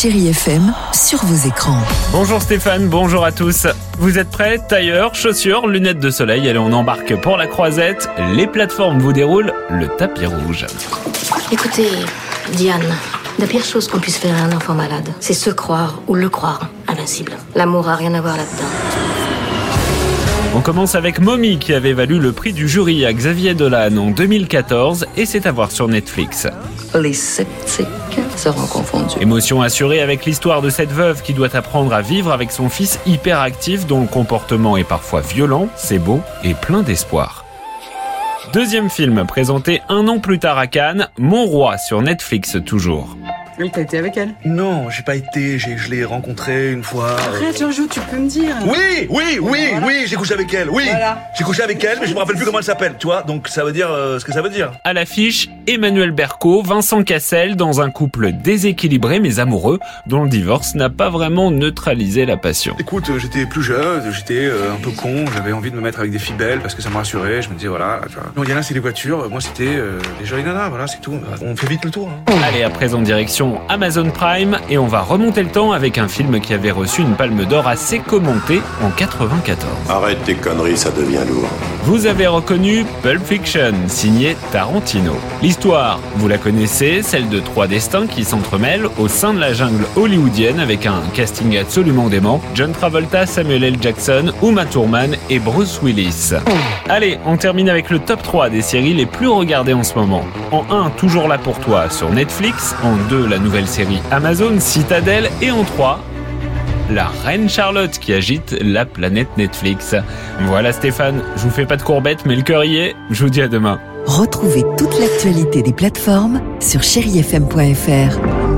Chérie FM sur vos écrans. Bonjour Stéphane, bonjour à tous. Vous êtes prêts Tailleur, chaussures, lunettes de soleil, allez on embarque pour la croisette. Les plateformes vous déroulent le tapis rouge. Écoutez, Diane, la pire chose qu'on puisse faire à un enfant malade, c'est se croire ou le croire invincible. L'amour a rien à voir là-dedans. On commence avec Mommy qui avait valu le prix du jury à Xavier Dolan en 2014 et c'est à voir sur Netflix. Les sceptiques seront confondus. Émotion assurée avec l'histoire de cette veuve qui doit apprendre à vivre avec son fils hyperactif dont le comportement est parfois violent, c'est beau et plein d'espoir. Deuxième film présenté un an plus tard à Cannes, Mon Roi sur Netflix toujours. Oui, t'as été avec elle Non, j'ai pas été, j'ai- je l'ai rencontrée une fois. Arrête, Giorgio, tu peux me dire. Oui, oui, oui, Voilà. oui, j'ai couché avec elle, oui. Voilà. J'ai couché avec elle, mais je me rappelle plus comment elle s'appelle, tu vois. Donc ça veut dire euh, ce que ça veut dire. À l'affiche, Emmanuel Berco, Vincent Cassel dans un couple déséquilibré mais amoureux dont le divorce n'a pas vraiment neutralisé la passion. Écoute, euh, j'étais plus jeune, j'étais euh, un peu con, j'avais envie de me mettre avec des filles belles parce que ça me rassurait. Je me disais voilà. Tu vois. Non, il y en a c'est les voitures, moi c'était euh, les jolies nanas, voilà, c'est tout. On fait vite le tour. hein. Allez, à présent direction Amazon Prime et on va remonter le temps avec un film qui avait reçu une palme d'or assez commentée en 94. Arrête tes conneries, ça devient lourd. Vous avez reconnu Pulp Fiction, signé Tarantino. L'histoire, vous la connaissez, celle de trois destins qui s'entremêlent au sein de la jungle hollywoodienne avec un casting absolument dément. John Travolta, Samuel L. Jackson, Uma Thurman et Bruce Willis. Allez, on termine avec le top 3 des séries les plus regardées en ce moment. En 1, toujours là pour toi sur Netflix. En 2, la nouvelle série Amazon, Citadel. Et en 3, la reine Charlotte qui agite la planète Netflix. Voilà Stéphane, je vous fais pas de courbettes mais le cœur y est. Je vous dis à demain. Retrouvez toute l'actualité des plateformes sur chérifm.fr.